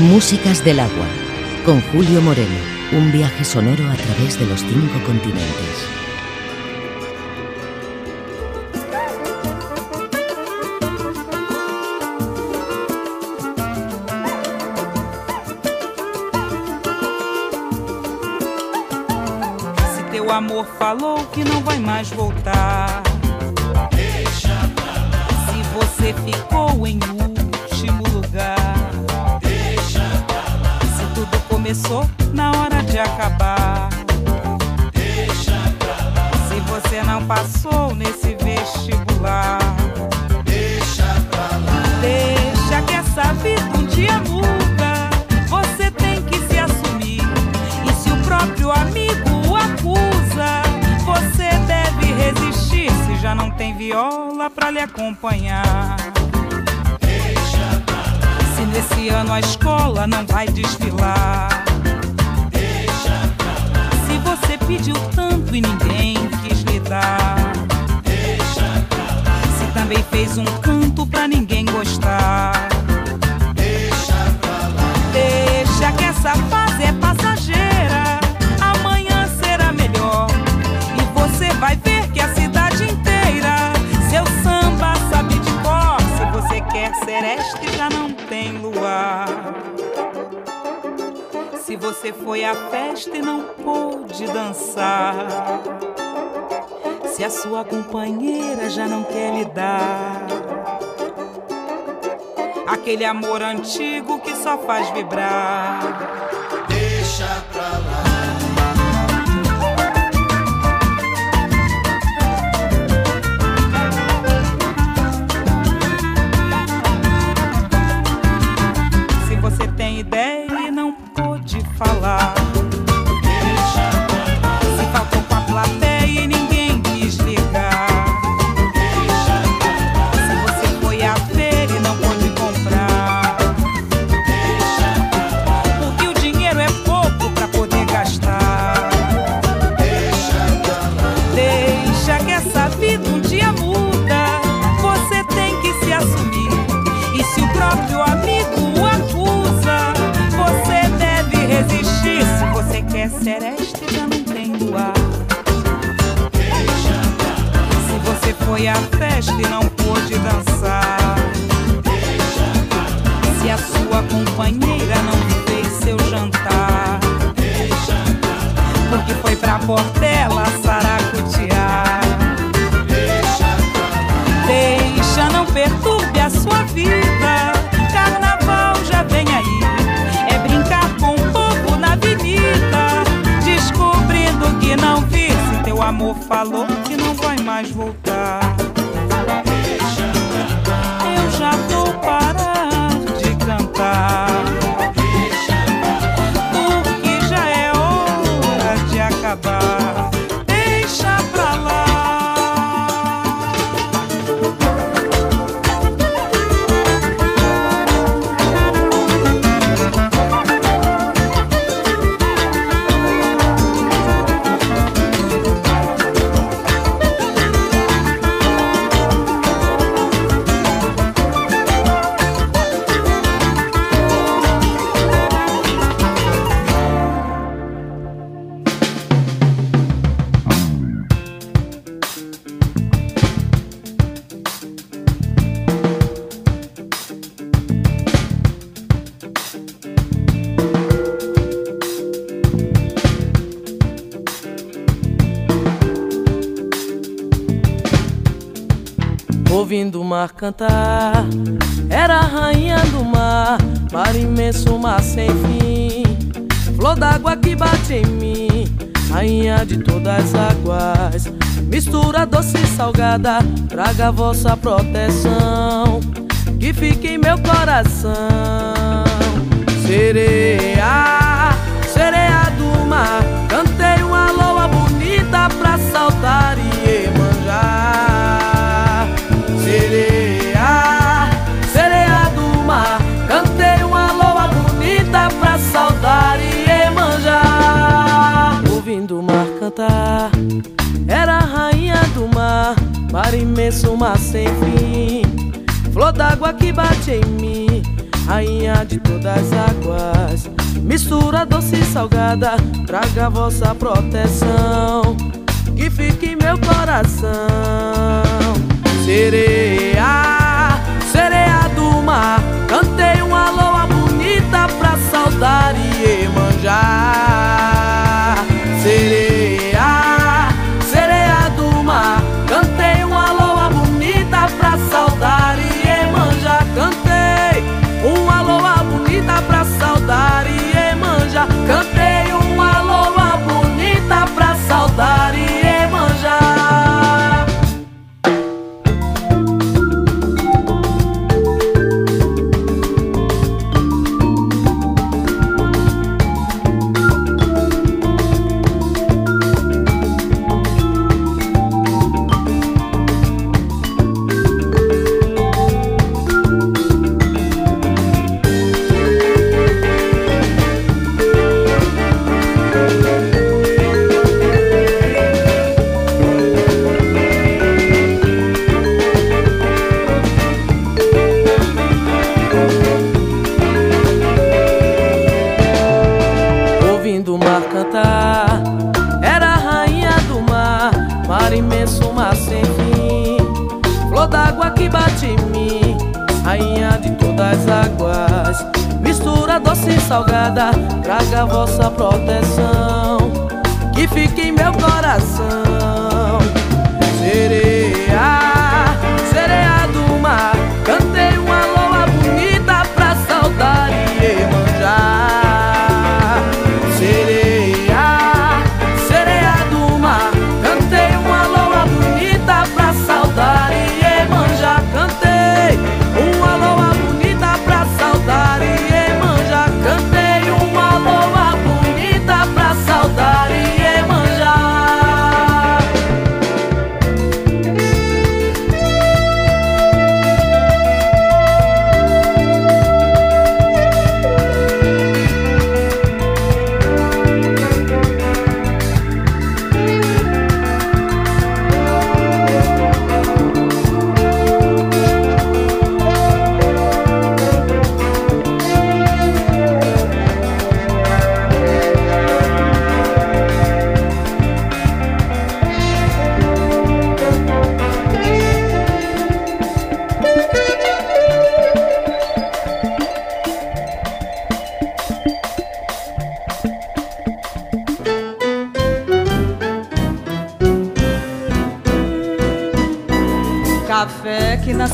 Músicas del agua, con Julio Moreno, un viaje sonoro a través de los cinco continentes. Se teu amor falou que não vai mais voltar. Passou nesse vestibular. Deixa pra lá. Deixa que essa vida um dia muda. Você tem que se assumir. E se o próprio amigo o acusa, você deve resistir. Se já não tem viola pra lhe acompanhar. Deixa pra lá. Se nesse ano a escola não vai desfilar. Deixa pra lá. Se você pediu tanto e ninguém quis lhe dar. Também fez um canto pra ninguém gostar. Deixa pra lá. Deixa que essa fase é passageira. Amanhã será melhor. E você vai ver que a cidade inteira seu samba sabe de cor. Se você quer sereste, já não tem luar. Se você foi à festa e não pôde dançar. Se a sua companheira já não quer lhe dar aquele amor antigo que só faz vibrar. Deixa pra lá. Se você tem ideia e não pôde falar. Deixa pra lá. Se faltou com a plateia e não pôde dançar. Se a sua companheira não fez seu jantar. Porque foi pra Portela lá. Deixa, não perturbe a sua vida. Carnaval já vem aí. É brincar com o povo na avenida. Descobrindo que não vi. Se teu amor falou mar cantar, era a rainha do mar, mar imenso, mar sem fim. Flor d'água que bate em mim, rainha de todas as águas. Mistura doce e salgada, traga a vossa proteção, que fique em meu coração. Sereia, sereia do mar, mar, imenso, mar sem fim. Flor d'água que bate em mim, rainha de todas as águas. Mistura doce e salgada, traga vossa proteção, que fique em meu coração. Sereia, sereia do mar, cantei uma loa bonita pra saudar e manjar. Sereia,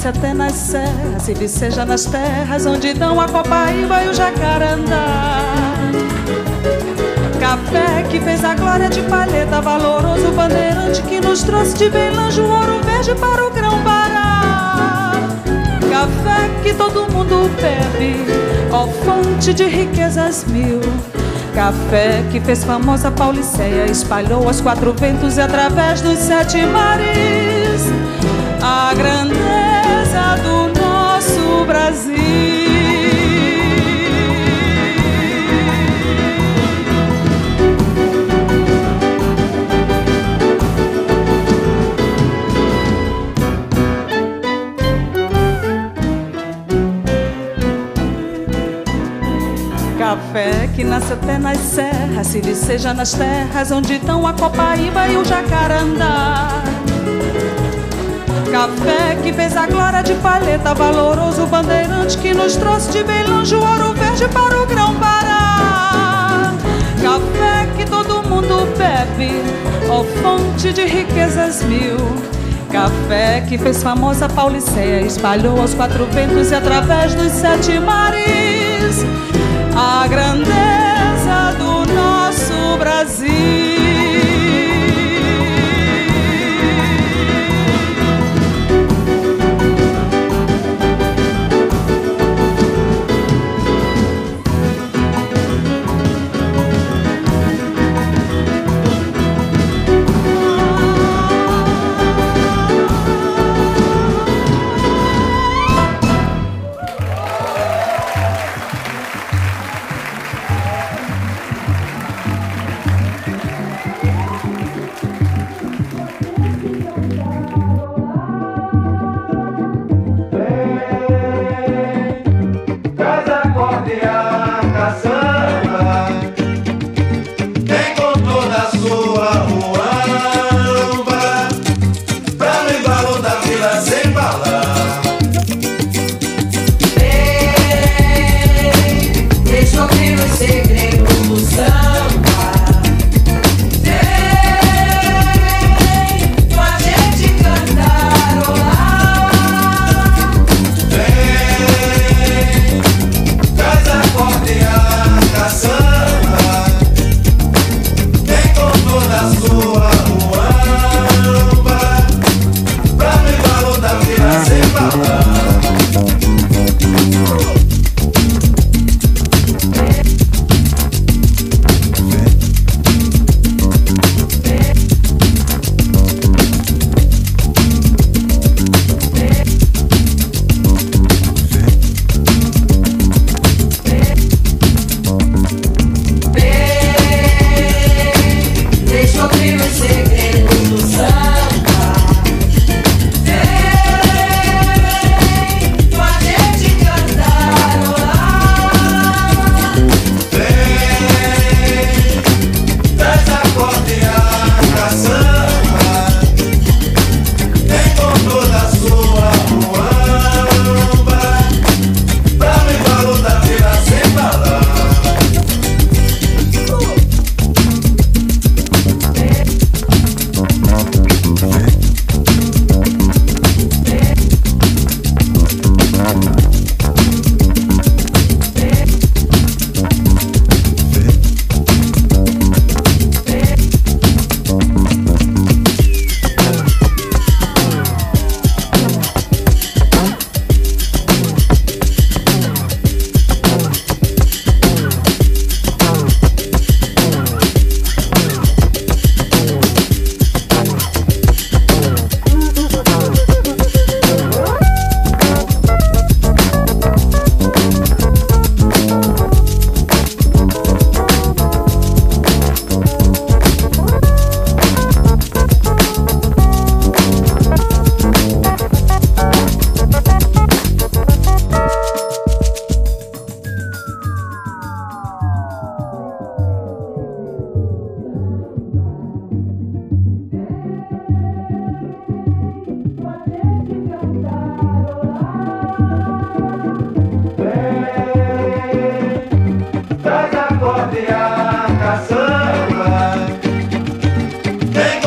Até nas serras e viceja nas terras onde dão a copaíba e o jacarandá. Café que fez a glória de palheta, valoroso bandeirante que nos trouxe de Belange o ouro verde para o grão-pará. Café que todo mundo bebe, ó fonte de riquezas mil. Café que fez famosa Pauliceia, espalhou aos quatro ventos e através dos sete mares a grandeza que nasce até nas serras, se viceja nas terras onde estão a copaíba e o jacarandá. Café que fez a glória de palheta, valoroso bandeirante que nos trouxe de bem longe o ouro verde para o grão-pará. Café que todo mundo bebe, ó fonte de riquezas mil. Café que fez famosa Pauliceia, espalhou aos quatro ventos e através dos sete mares a grandeza do nosso Brasil. Vem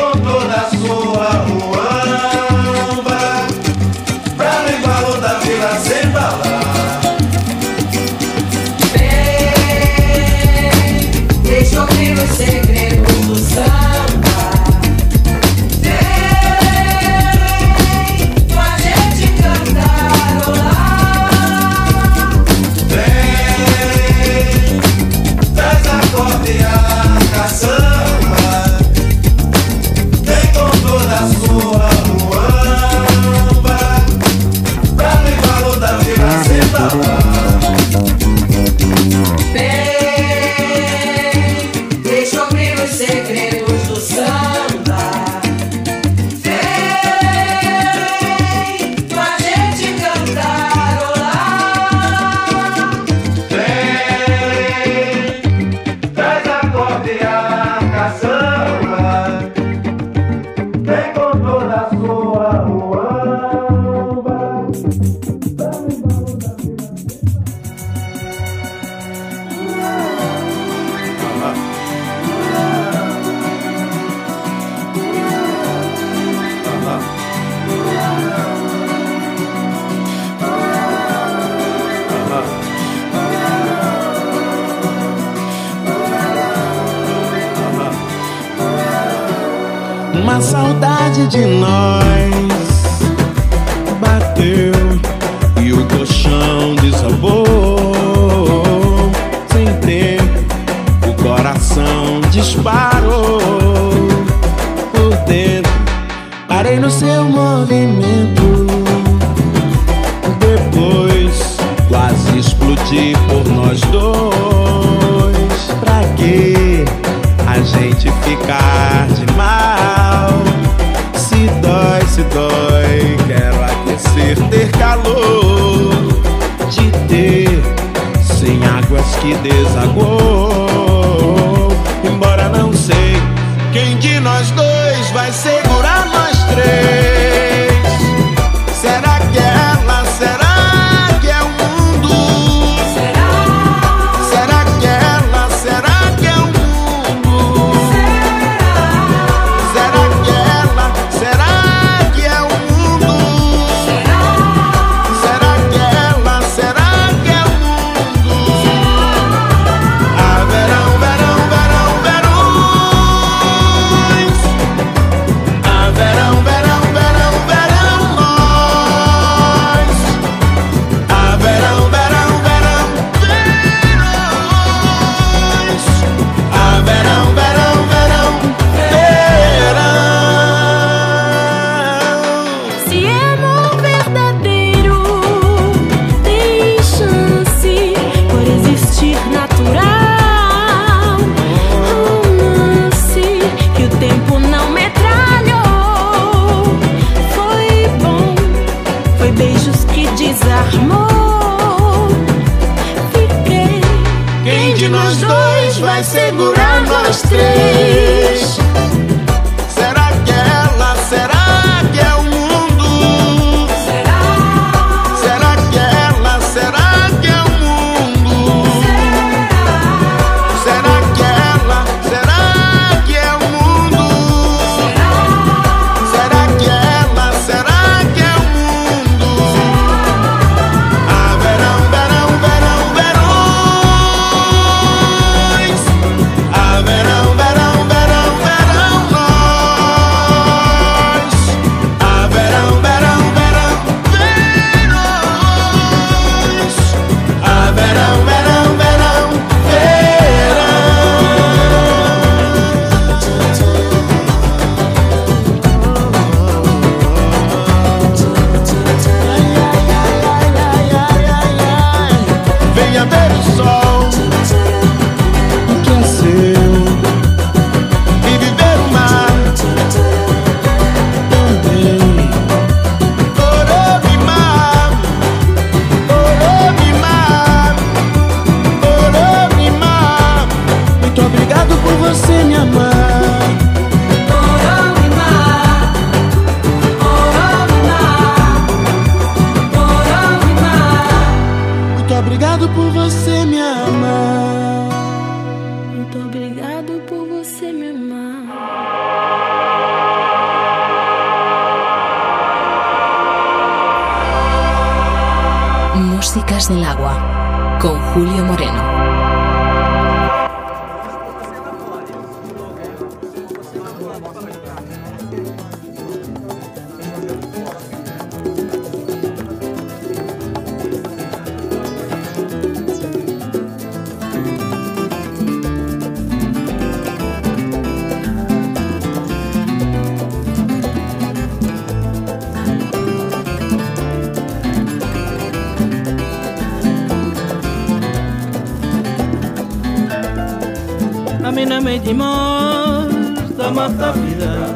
A meio de morte, da mata vida.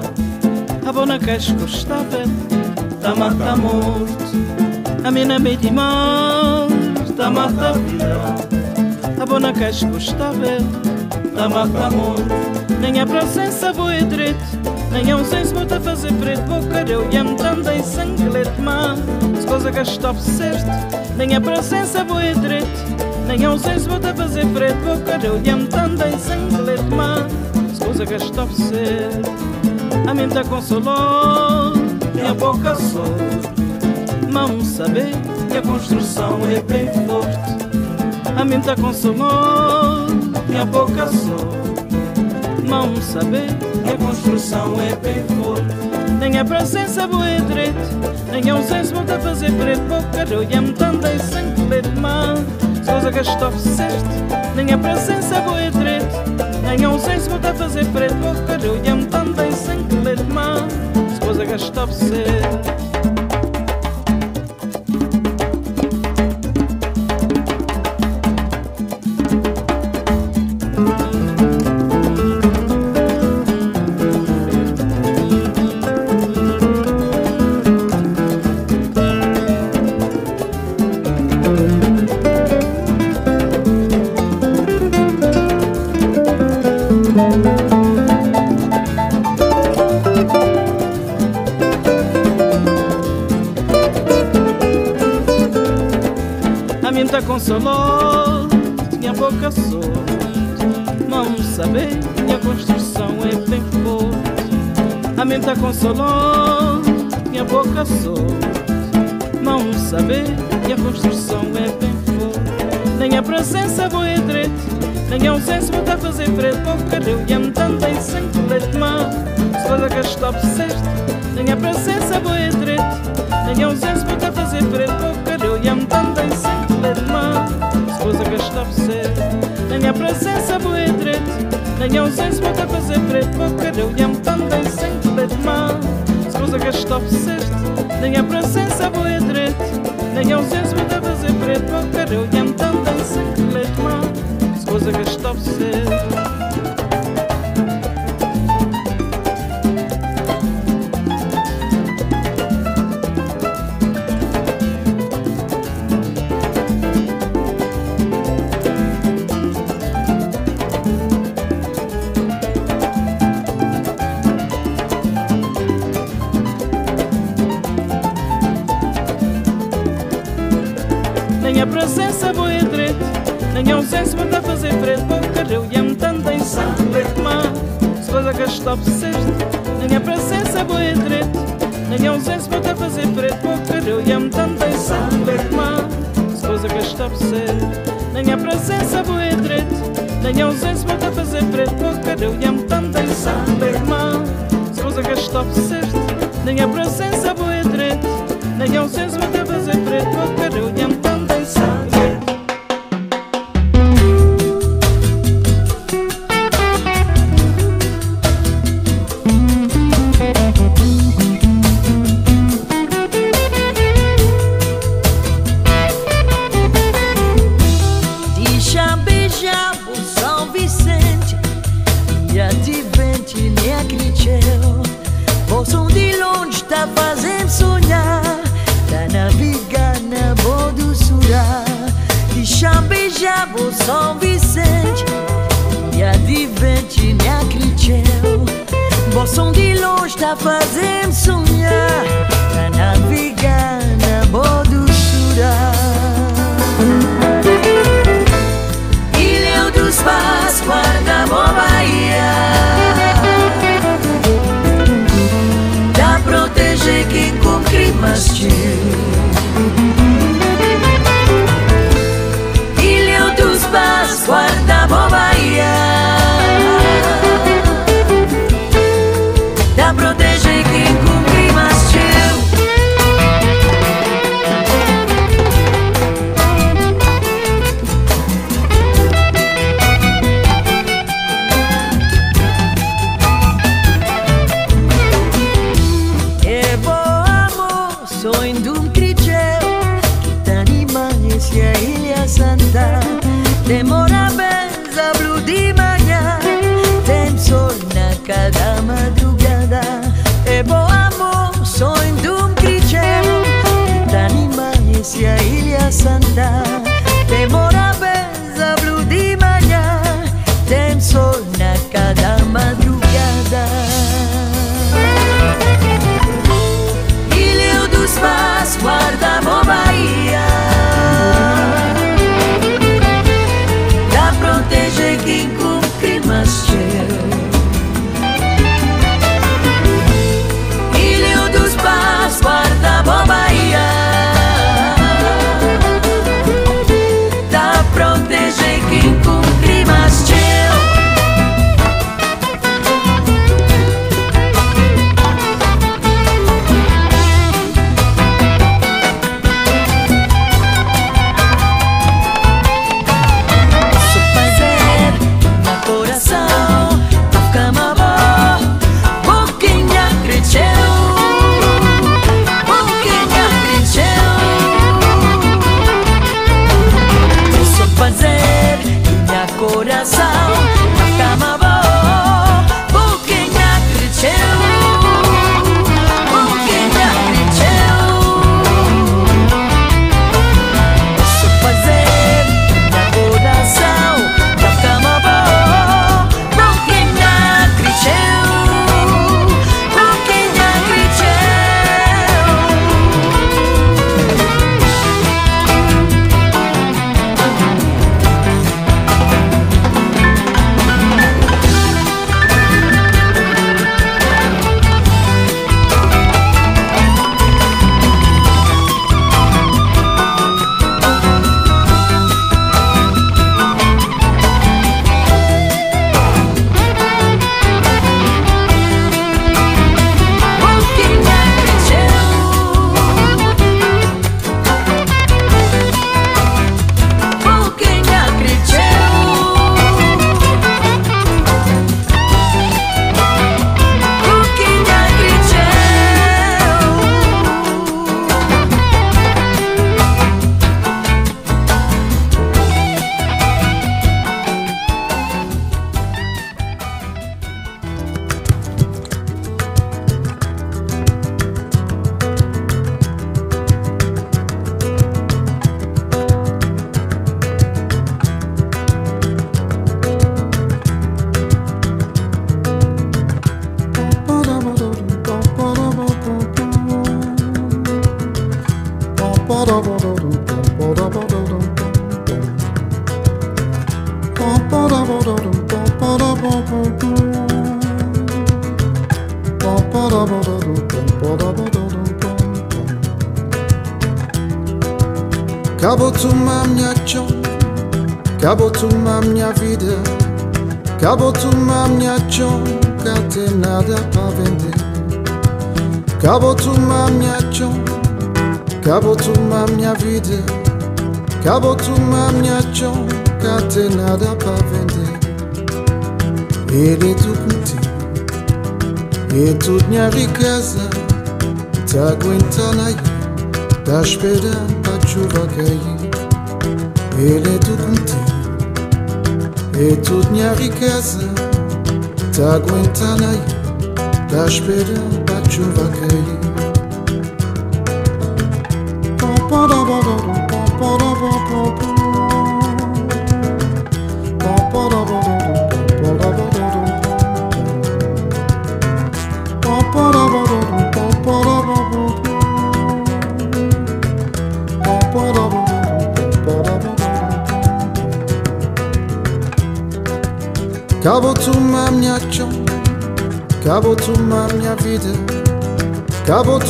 A bona que escostava, da mata morte. A mina de morte, da mata vida. A bona que escostava, da mata morte. Nem a presença boa e direito, nem a ausência bota fazer preto. Boca eu e amtando em sangue leite, se coisa que estou certo, nem a presença boa direito. Nem a ausência bota fazer preto, boca eu e amtando em sangue mas se coisa que estou certo. A mim tá consolou, minha boca só. Mão saber que a construção é bem forte. A mim tá consolou, minha boca só. Mão saber que a construção é bem forte. Nem a presença boa é direito, nem a ausência bota fazer preto. Boca eu e amtando em sangue mas que estou certo. Nem a presença boa é direito, nem a ausência bota fazer preto. Boca eu e amtando em sangue leite, mas se coisa que tá consolou, minha boca sorte. Não saber que a construção é bem forte. A mim tá consolou, minha boca sorte. Não saber que a construção é bem forte. Nem a presença boa é nem a ausência bota a fazer preto. Boca eu e amtando em sangue leite, mas se que estou certo. Nem a presença boa é nem a ausência bota a fazer preto. Boca eu e amtando em sangue leite, mas se coisa que estou certo. Nem a presença boa direito, nem a ausência a fazer preto. Boca eu e amtando em sangue leite, mas se coisa que estou certo. Nem a presença boa direito, nem a ausência a fazer preto. Boca eu e amtando em sangue leite, mas se que estou Na minha presença vou direito Nem ausência vou a fazer preto. Porque eu ia me tanto em sangue Mas, coisa que estou Na minha presença vou direito Nem ausência vou a fazer preto. Porque eu ia me tanto em sangue Mas, coisa que estou Na minha presença vou direito Nem ausência vou a fazer guarda-roupa aí. Acabou uma minha vida, acabou uma minha chão, cá tem nada para vender. Acabou uma minha chão, acabou uma minha vida, acabou uma minha chão, cá tem nada para vender. Ele é tudo contigo, e tudo minha riqueza, tá aguentando aí, tá esperando a chuva cair. Ele é tudo contigo, e tudo minha riqueza, tá aguentando aí, tá esperando a chuva cair. Acabou uma minha chão, acabou uma minha vida, acabou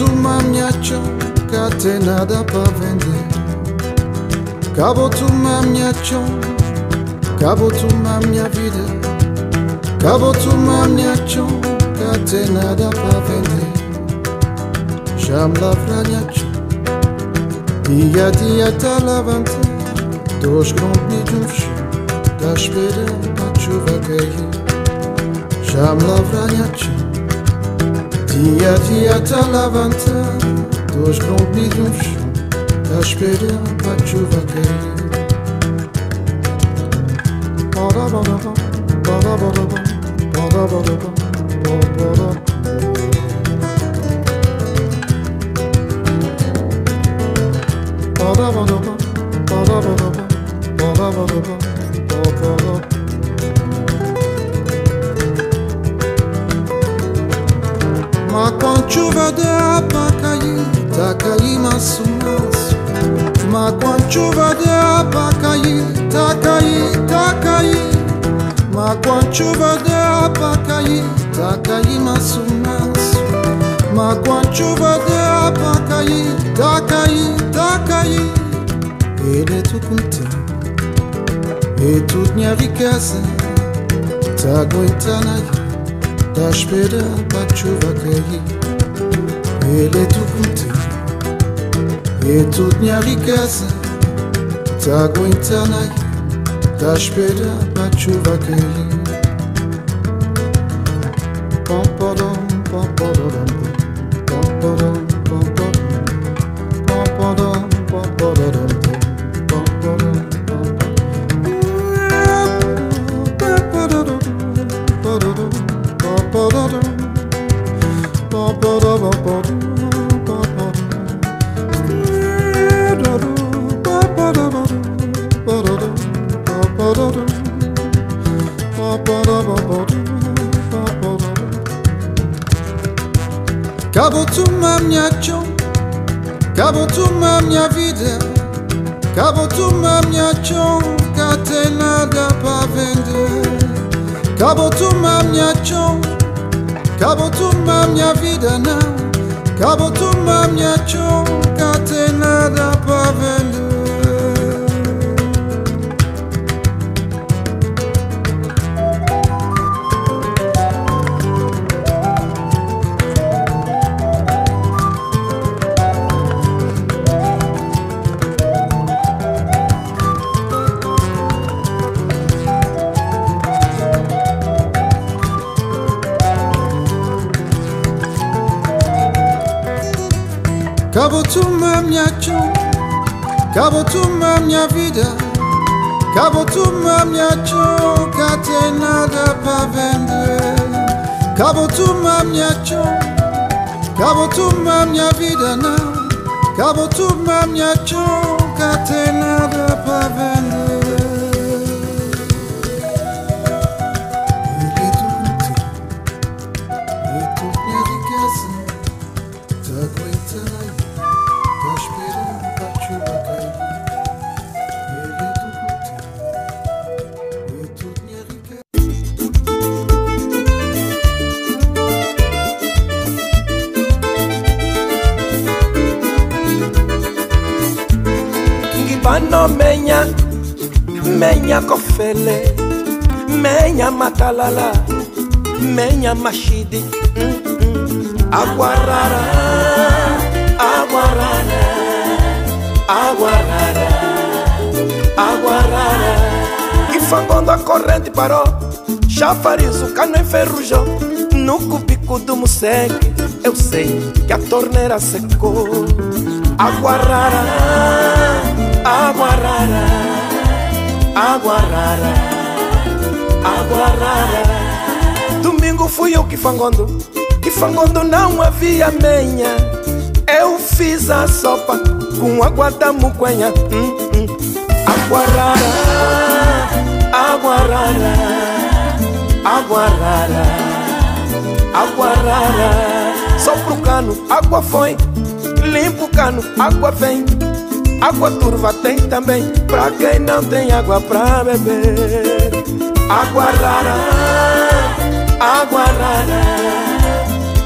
uma minha chão, cá tem nada para vender. Acabou uma minha chão, acabou uma minha vida, acabou uma minha chão, cá tem nada para vender. Já me lavra minha chão, dia a dia tá lavando, dois grãos de um chão, tá esperando a chuva cair. Já me lavra minha chão, dia a dia tá lavando, dois grãos de um chão, tá esperando a chuva cair. Ma gasa tagoitanayi tashpeda pachuvakayi eletukuti etutnyari gasa tagoitanayi tashpeda pachuvakayi kofele Menya matalala Menya mashidi mm -mm. Aguarara Aguarara Aguarara Aguarara. Kifangondo a corrente parou Chafariz, o cano enferrujou No cubico do museque Eu sei que a torneira secou. Água rara, água rara Água rara, Domingo fui eu que fangondo Que fangondo não havia menha. Eu fiz a sopa com água da muquenha hum, hum. Água rara, água rara Água rara, água rara. Só pro cano, água foi. Limpa o cano, água vem Água turva tem também Pra quem não tem água pra beber. Água rara, água rara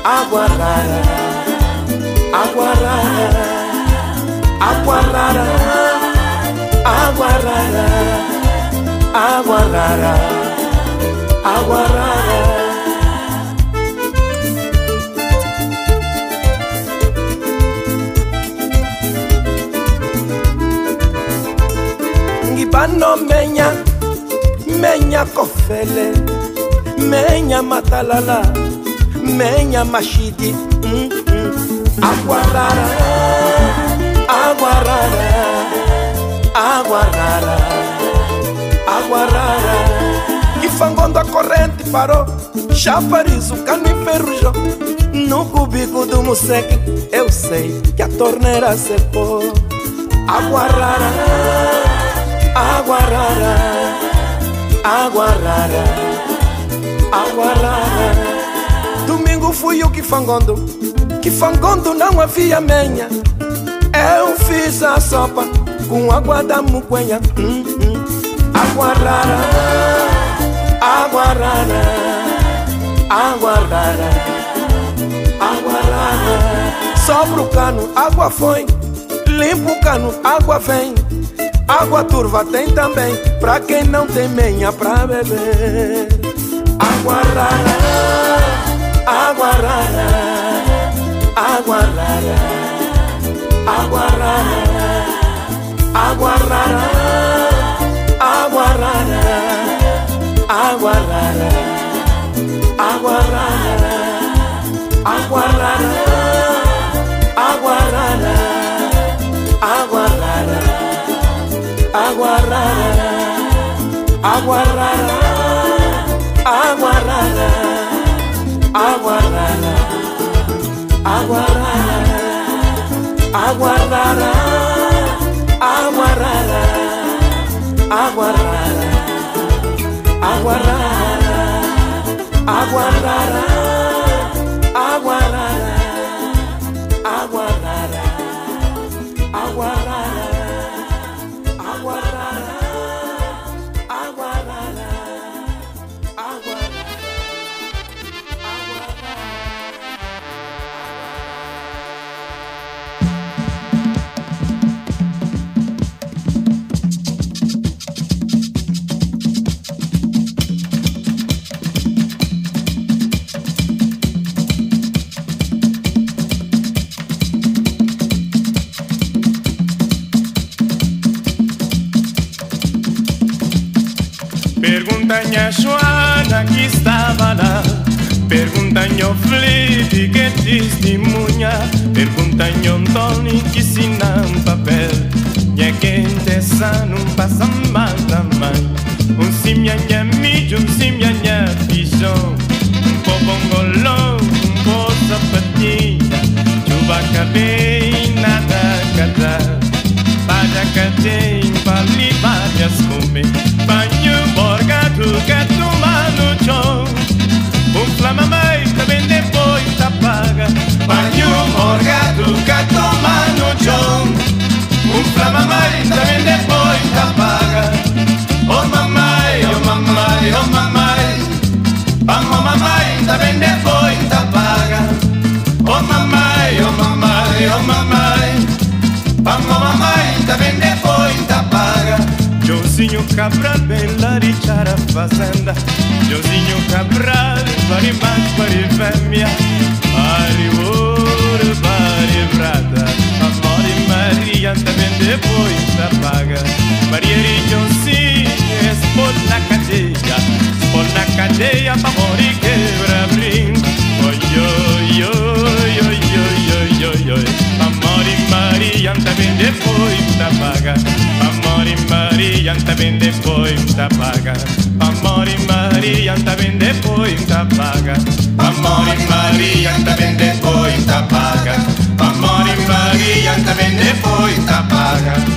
Água rara, água rara Água rara, água rara Água rara, água rara ngibano menya menya kofele menya matalala menya mashidi mm -mm. aguarara aguarara aguarara aguarara. Kifangondo a corrente parou chafariz o cano enferrujou no cubico do museque eu sei que a torneira secou aguarara água rara, água rara, água rara. Domingo fui eu que fangondo, que fangondo não havia menha. Eu fiz a sopa com água da muquenha. Hum, hum. Água rara, água rara, água rara, água rara. Só pro cano, água foi. Limpa o cano, água vem. Água turva tem também, pra quem não tem menha pra beber. Água rara, água rara, água rara, água rara, água rara, água rara, água rara, água rara, água rara, água rara, água rara, água rara, água rara, água rara, água rara, água rara, água rara, água rara, água rara, água rara, Doña Joana que estava lá. Perguntam ao Felipe que testemunha Perguntam ao Tony que sina um papel. É minha quente não passa passamba da mãe. Um simia minha milho, um simia minha pichão. Um pó bongolão, um pó sapatinha. Chuva cabei, nada cadá Pada cadei, pali, palias come Banho, bora borgado que toma no chão Um flama mais também depois apaga Banho borgado que toma no chão Um flama mais também depois apaga Josinho Cabral vem larichar a fazenda. Josinho Cabral, bari mas, bari fêmea. Ir ouro, bari prata. Amor e Maria também depois apaga. pointa paga. Amore Maria anda vende pointa paga. Amore Maria anda vende pointa paga. Amore Maria anda vende pointa paga.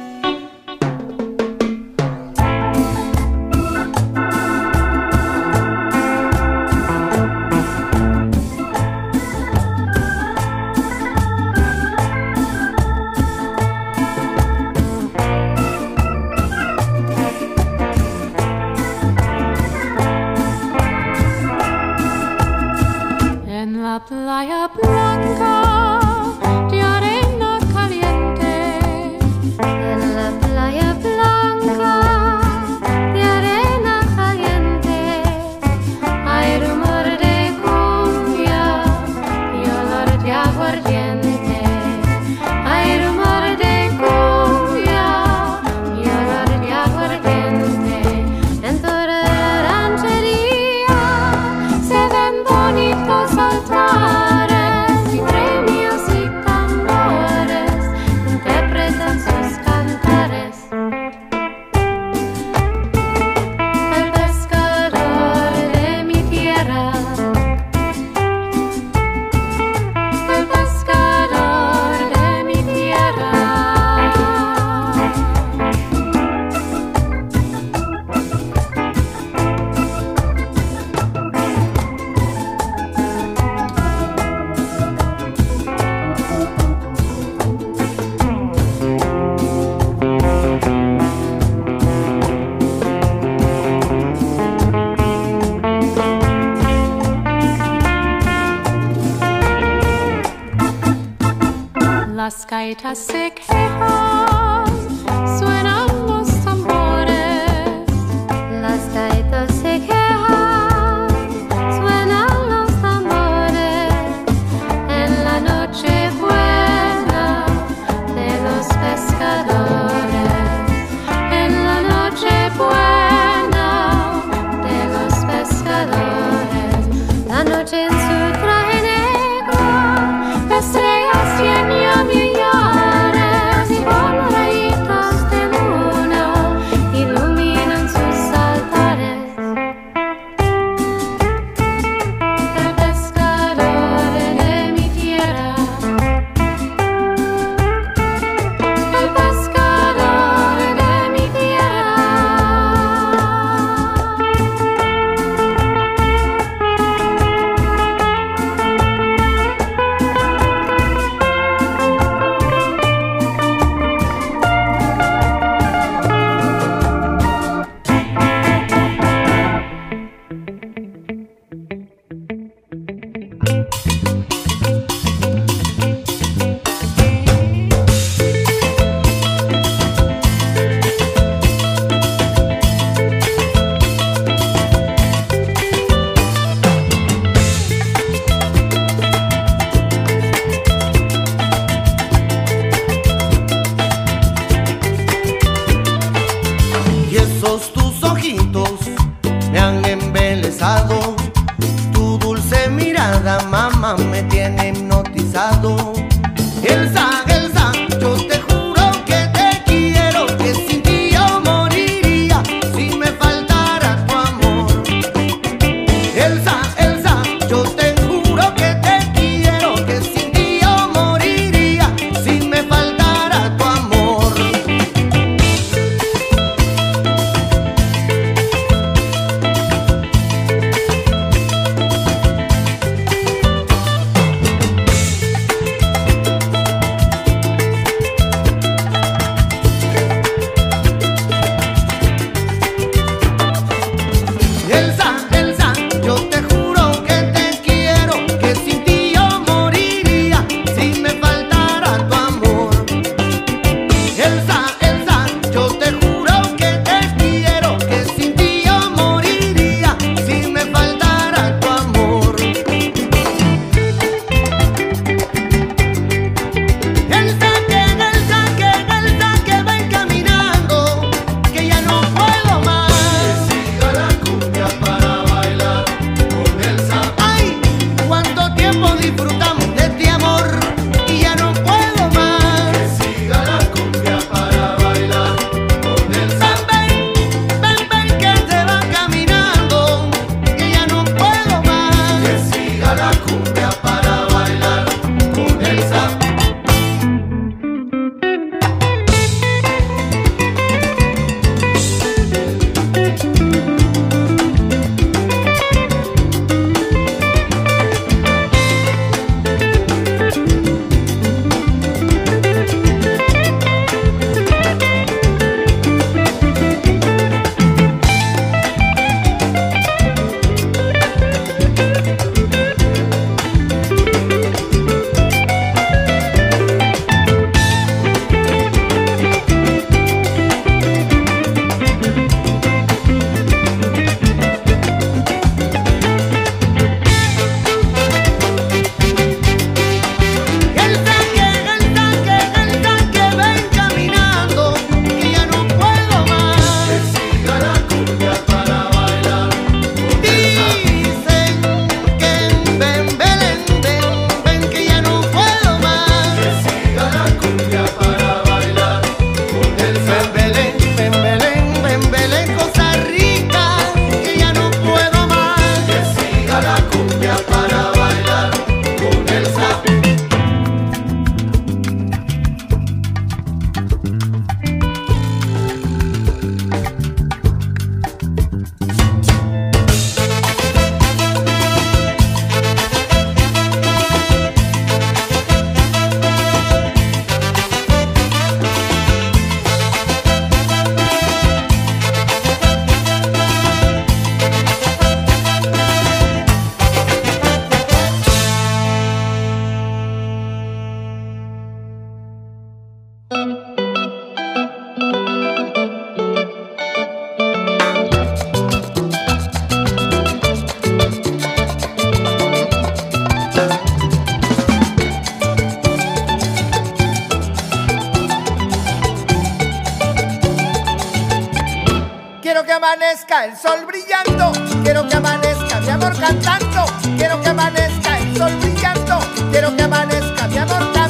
Amanezca el sol brillando, quiero que amanezca mi amor cantando, quiero que amanezca el sol brillando, quiero que amanezca mi amor cantando.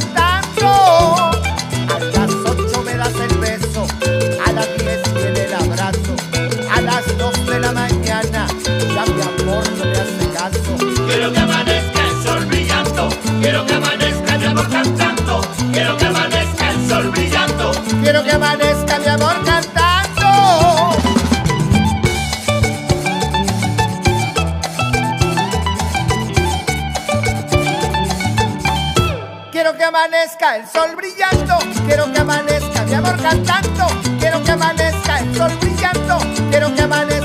Amanezca el sol brillando, quiero que amanezca mi amor cantando, quiero que amanezca el sol brillando, quiero que amanezca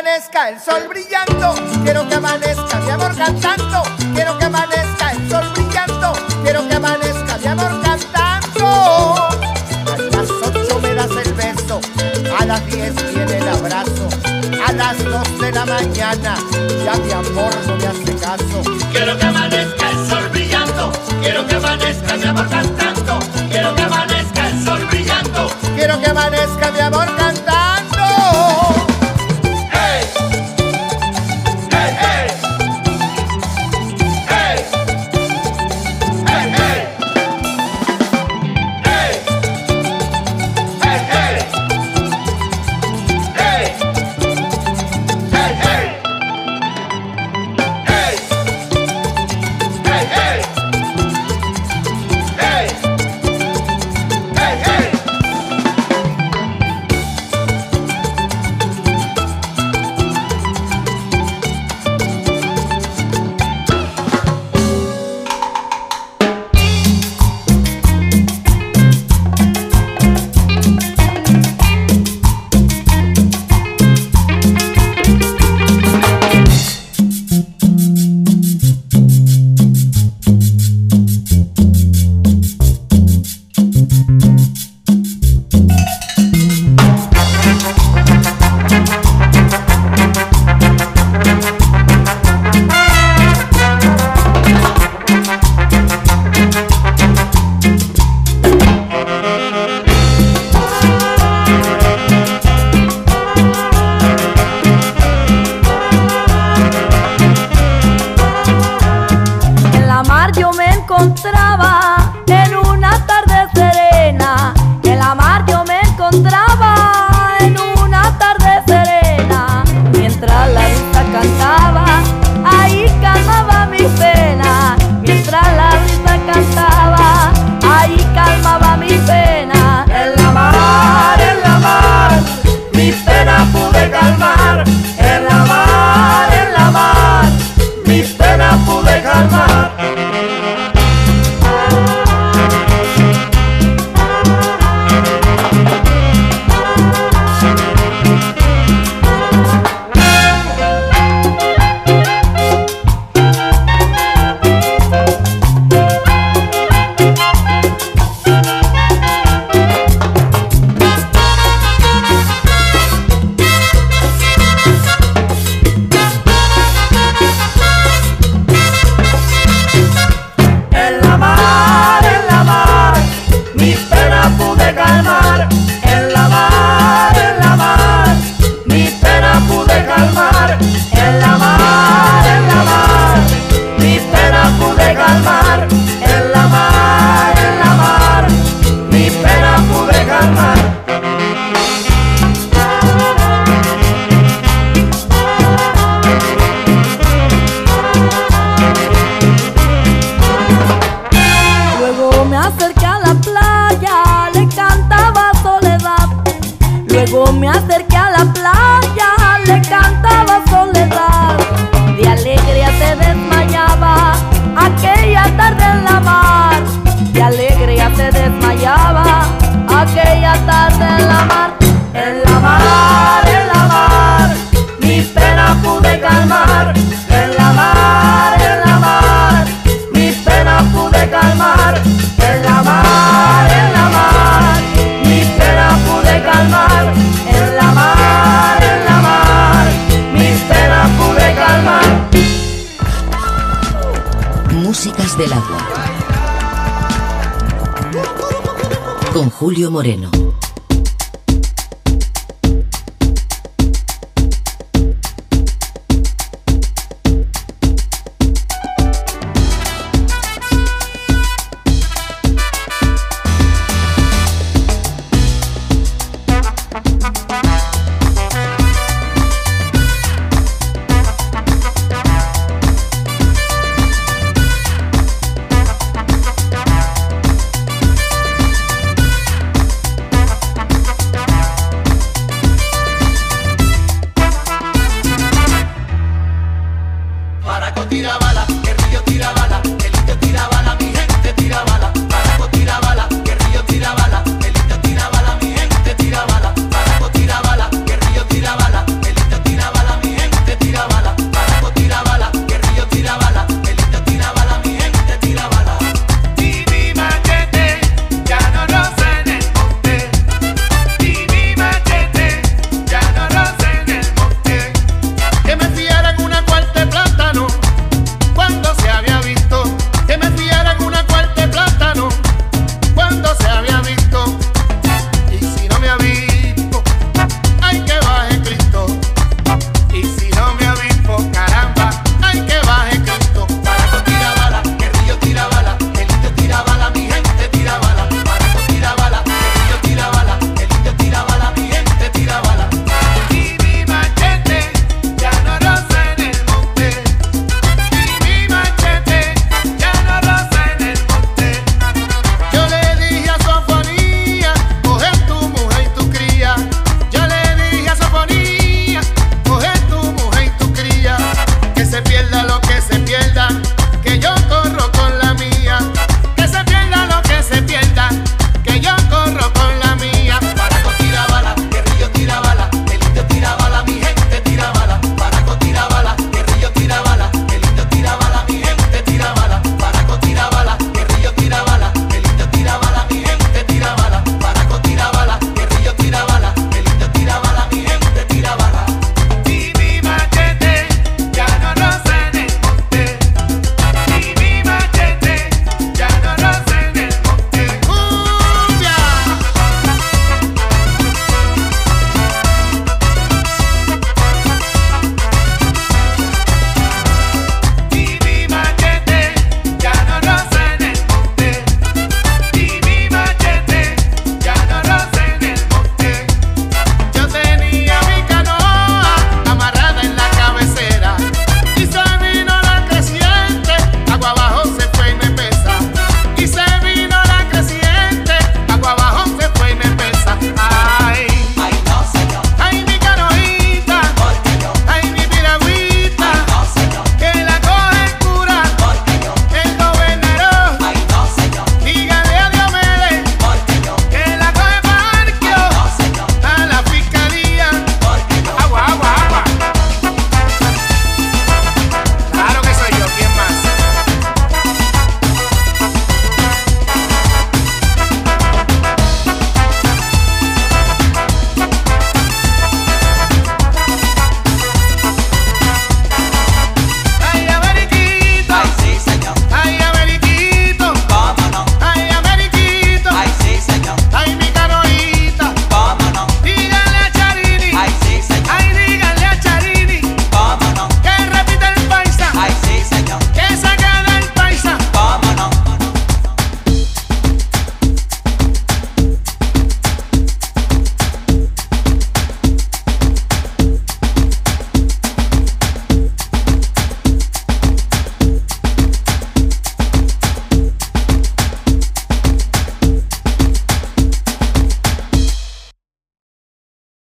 amanezca el sol brillando, quiero que amanezca mi amor cantando, quiero que amanezca el sol brillando, quiero que amanezca mi amor cantando. A las ocho me das el beso, a las diez viene el abrazo, a las dos de la mañana ya mi amor no me hace caso. quiero que amanezca el sol brillando, quiero que amanezca mi amor cantando, quiero que amanezca el sol brillando, Quiero que amanezca mi amor cantando. Moreno. tiraba la